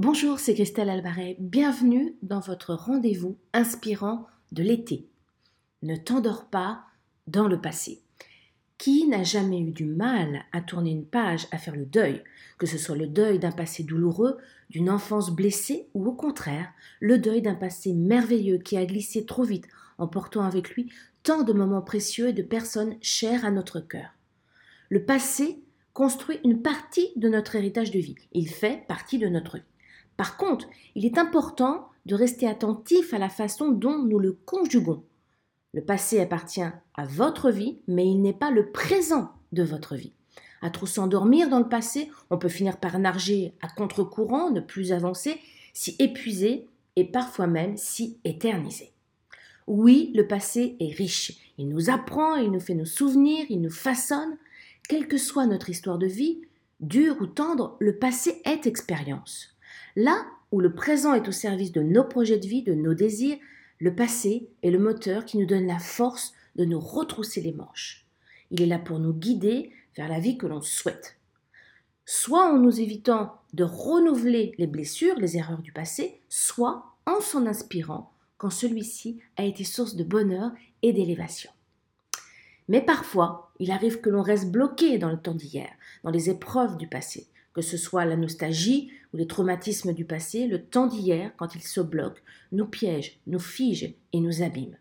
Bonjour, c'est Christelle Albaret. Bienvenue dans votre rendez-vous inspirant de l'été. Ne t'endors pas dans le passé. Qui n'a jamais eu du mal à tourner une page, à faire le deuil, que ce soit le deuil d'un passé douloureux, d'une enfance blessée, ou au contraire, le deuil d'un passé merveilleux qui a glissé trop vite, emportant avec lui tant de moments précieux et de personnes chères à notre cœur. Le passé construit une partie de notre héritage de vie. Il fait partie de notre vie. Par contre, il est important de rester attentif à la façon dont nous le conjuguons. Le passé appartient à votre vie, mais il n'est pas le présent de votre vie. À trop s'endormir dans le passé, on peut finir par nager à contre-courant, ne plus avancer, s'y épuiser et parfois même s'y éterniser. Oui, le passé est riche. Il nous apprend, il nous fait nos souvenirs, il nous façonne, quelle que soit notre histoire de vie, dure ou tendre, le passé est expérience. Là où le présent est au service de nos projets de vie, de nos désirs, le passé est le moteur qui nous donne la force de nous retrousser les manches. Il est là pour nous guider vers la vie que l'on souhaite. Soit en nous évitant de renouveler les blessures, les erreurs du passé, soit en s'en inspirant quand celui-ci a été source de bonheur et d'élévation. Mais parfois, il arrive que l'on reste bloqué dans le temps d'hier, dans les épreuves du passé, que ce soit la nostalgie ou les traumatismes du passé, le temps d'hier, quand il se bloque, nous piège, nous fige et nous abîme.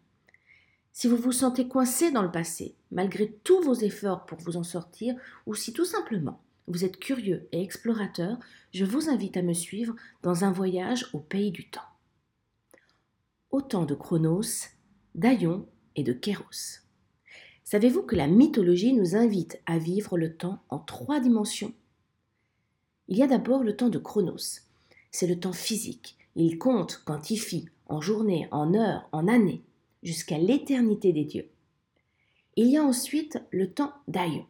Si vous vous sentez coincé dans le passé, malgré tous vos efforts pour vous en sortir, ou si tout simplement vous êtes curieux et explorateur, je vous invite à me suivre dans un voyage au pays du temps. Au temps de Chronos, d'Aion et de Kéros. Savez-vous que la mythologie nous invite à vivre le temps en trois dimensions? Il y a d'abord le temps de Chronos. C'est le temps physique. Il compte, quantifie, en journées, en heures, en années, jusqu'à l'éternité des dieux. Il y a ensuite le temps d'Aion.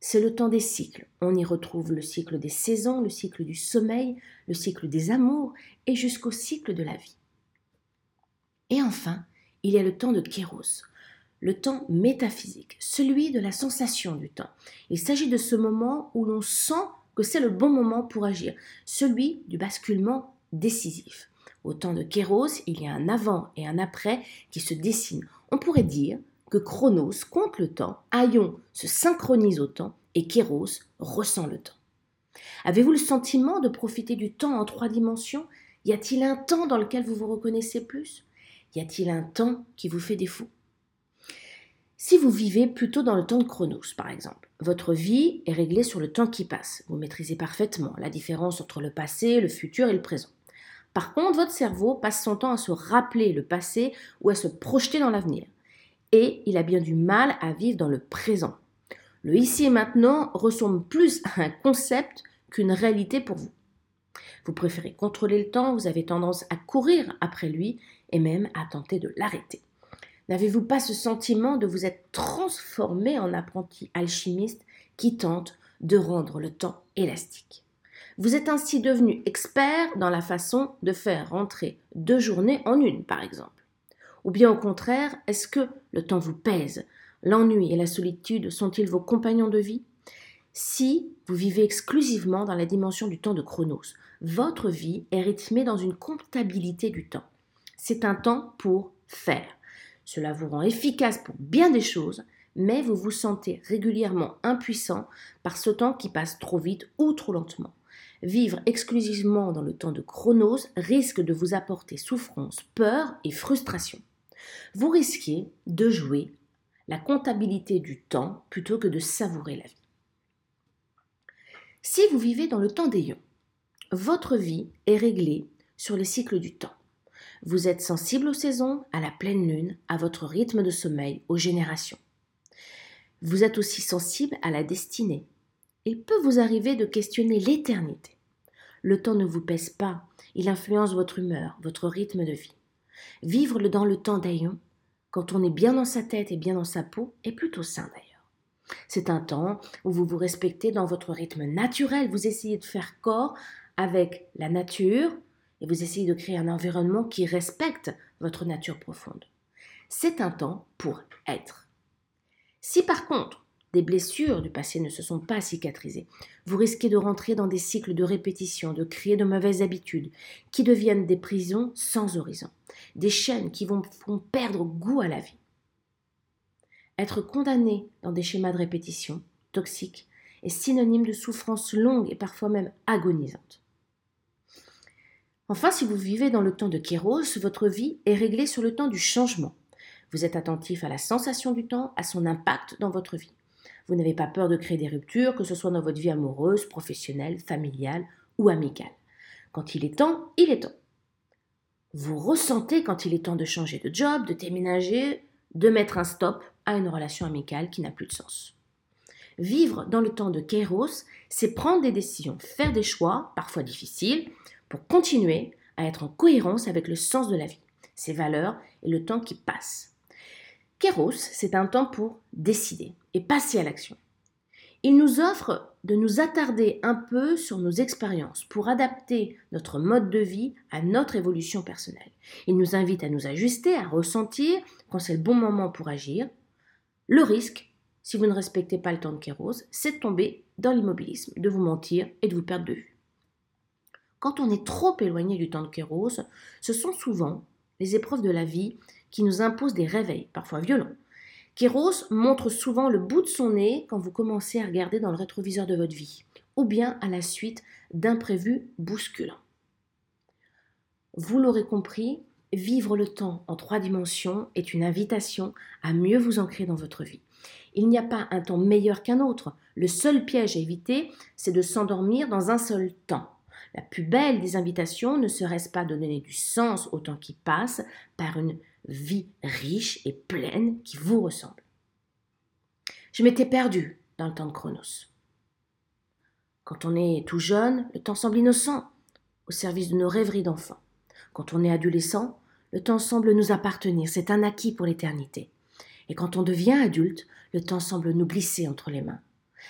C'est le temps des cycles. On y retrouve le cycle des saisons, le cycle du sommeil, le cycle des amours et jusqu'au cycle de la vie. Et enfin, il y a le temps de Kéros, le temps métaphysique, celui de la sensation du temps. Il s'agit de ce moment où l'on sent c'est le bon moment pour agir, celui du basculement décisif. Au temps de Kéros, il y a un avant et un après qui se dessinent. On pourrait dire que Chronos compte le temps, Aion se synchronise au temps et Kéros ressent le temps. Avez-vous le sentiment de profiter du temps en trois dimensions? Y a-t-il un temps dans lequel vous vous reconnaissez plus? Y a-t-il un temps qui vous fait défaut? Si vous vivez plutôt dans le temps de Chronos, par exemple, votre vie est réglée sur le temps qui passe. Vous maîtrisez parfaitement la différence entre le passé, le futur et le présent. Par contre, votre cerveau passe son temps à se rappeler le passé ou à se projeter dans l'avenir. Et il a bien du mal à vivre dans le présent. Le ici et maintenant ressemble plus à un concept qu'une réalité pour vous. Vous préférez contrôler le temps, vous avez tendance à courir après lui et même à tenter de l'arrêter. N'avez-vous pas ce sentiment de vous être transformé en apprenti alchimiste qui tente de rendre le temps élastique? Vous êtes ainsi devenu expert dans la façon de faire rentrer deux journées en une, par exemple. Ou bien au contraire, est-ce que le temps vous pèse? L'ennui et la solitude sont-ils vos compagnons de vie? Si vous vivez exclusivement dans la dimension du temps de Chronos, votre vie est rythmée dans une comptabilité du temps. C'est un temps pour faire cela vous rend efficace pour bien des choses, mais vous vous sentez régulièrement impuissant par ce temps qui passe trop vite ou trop lentement. Vivre exclusivement dans le temps de Chronos risque de vous apporter souffrance, peur et frustration. Vous risquez de jouer la comptabilité du temps plutôt que de savourer la vie. Si vous vivez dans le temps des votre vie est réglée sur les cycles du temps. Vous êtes sensible aux saisons, à la pleine lune, à votre rythme de sommeil, aux générations. Vous êtes aussi sensible à la destinée. Il peut vous arriver de questionner l'éternité. Le temps ne vous pèse pas, il influence votre humeur, votre rythme de vie. Vivre dans le temps d'aillon, quand on est bien dans sa tête et bien dans sa peau, est plutôt sain d'ailleurs. C'est un temps où vous vous respectez dans votre rythme naturel, vous essayez de faire corps avec la nature, et vous essayez de créer un environnement qui respecte votre nature profonde. C'est un temps pour être. Si par contre, des blessures du passé ne se sont pas cicatrisées. Vous risquez de rentrer dans des cycles de répétition, de créer de mauvaises habitudes, qui deviennent des prisons sans horizon, des chaînes qui vont perdre goût à la vie. Être condamné dans des schémas de répétition toxiques est synonyme de souffrance longue et parfois même agonisante. Enfin, si vous vivez dans le temps de Kéros, votre vie est réglée sur le temps du changement. Vous êtes attentif à la sensation du temps, à son impact dans votre vie. Vous n'avez pas peur de créer des ruptures, que ce soit dans votre vie amoureuse, professionnelle, familiale ou amicale. Quand il est temps, il est temps. Vous ressentez quand il est temps de changer de job, de déménager, de mettre un stop à une relation amicale qui n'a plus de sens. Vivre dans le temps de Kairos, c'est prendre des décisions, faire des choix, parfois difficiles, pour continuer à être en cohérence avec le sens de la vie, ses valeurs et le temps qui passe. Kéros, c'est un temps pour décider et passer à l'action. Il nous offre de nous attarder un peu sur nos expériences pour adapter notre mode de vie à notre évolution personnelle. Il nous invite à nous ajuster, à ressentir quand c'est le bon moment pour agir. Le risque, si vous ne respectez pas le temps de Kéros, c'est de tomber dans l'immobilisme, de vous mentir et de vous perdre de vue. Quand on est trop éloigné du temps de Kéros, ce sont souvent les épreuves de la vie qui nous imposent des réveils, parfois violents. Kéros montre souvent le bout de son nez quand vous commencez à regarder dans le rétroviseur de votre vie, ou bien à la suite d'imprévus bousculants. Vous l'aurez compris, vivre le temps en trois dimensions est une invitation à mieux vous ancrer dans votre vie. Il n'y a pas un temps meilleur qu'un autre. Le seul piège à éviter, c'est de s'endormir dans un seul temps. La plus belle des invitations ne serait-ce pas de donner du sens au temps qui passe par une vie riche et pleine qui vous ressemble. Je m'étais perdue dans le temps de Chronos. Quand on est tout jeune, le temps semble innocent, au service de nos rêveries d'enfants. Quand on est adolescent, le temps semble nous appartenir, c'est un acquis pour l'éternité. Et quand on devient adulte, le temps semble nous glisser entre les mains.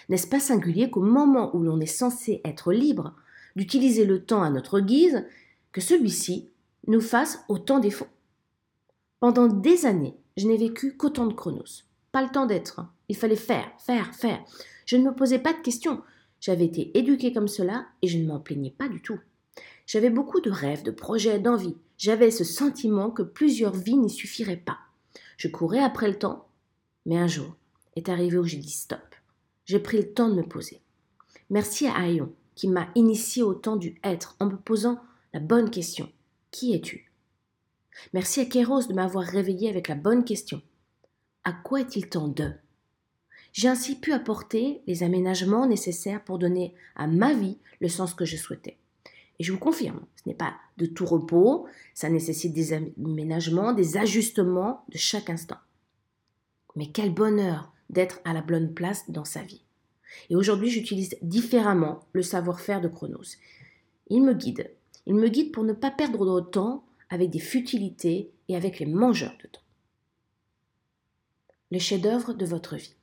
N'est-ce pas singulier qu'au moment où l'on est censé être libre, d'utiliser le temps à notre guise, que celui-ci nous fasse autant défaut. Pendant des années, je n'ai vécu qu'autant de chronos. Pas le temps d'être. Il fallait faire, faire, faire. Je ne me posais pas de questions. J'avais été éduquée comme cela et je ne m'en plaignais pas du tout. J'avais beaucoup de rêves, de projets, d'envies. J'avais ce sentiment que plusieurs vies n'y suffiraient pas. Je courais après le temps, mais un jour est arrivé où j'ai dit stop. J'ai pris le temps de me poser. Merci à Ayon qui m'a initié au temps du être en me posant la bonne question. Qui es-tu? Merci à Kéros de m'avoir réveillé avec la bonne question. À quoi est-il temps de? J'ai ainsi pu apporter les aménagements nécessaires pour donner à ma vie le sens que je souhaitais. Et je vous confirme, ce n'est pas de tout repos, ça nécessite des aménagements, des ajustements de chaque instant. Mais quel bonheur d'être à la bonne place dans sa vie. Et aujourd'hui, j'utilise différemment le savoir-faire de Chronos. Il me guide. Il me guide pour ne pas perdre de temps avec des futilités et avec les mangeurs de temps. Le chef-d'œuvre de votre vie.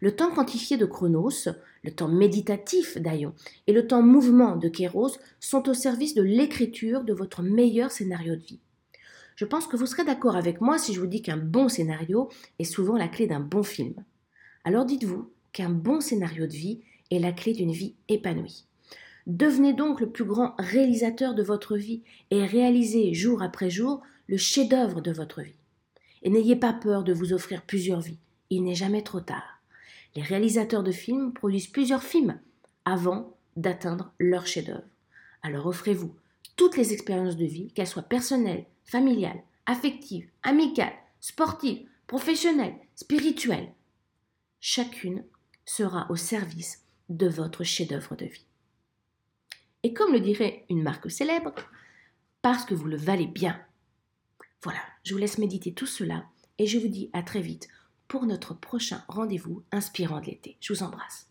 Le temps quantifié de Chronos, le temps méditatif d'Aion et le temps mouvement de Kéros sont au service de l'écriture de votre meilleur scénario de vie. Je pense que vous serez d'accord avec moi si je vous dis qu'un bon scénario est souvent la clé d'un bon film. Alors dites-vous qu'un bon scénario de vie est la clé d'une vie épanouie. Devenez donc le plus grand réalisateur de votre vie et réalisez jour après jour le chef-d'œuvre de votre vie. Et n'ayez pas peur de vous offrir plusieurs vies, il n'est jamais trop tard. Les réalisateurs de films produisent plusieurs films avant d'atteindre leur chef-d'œuvre. Alors offrez-vous toutes les expériences de vie, qu'elles soient personnelles, familiales, affectives, amicales, sportives, professionnelles, spirituelles. Chacune sera au service de votre chef-d'œuvre de vie. Et comme le dirait une marque célèbre, parce que vous le valez bien. Voilà, je vous laisse méditer tout cela et je vous dis à très vite pour notre prochain rendez-vous inspirant de l'été. Je vous embrasse.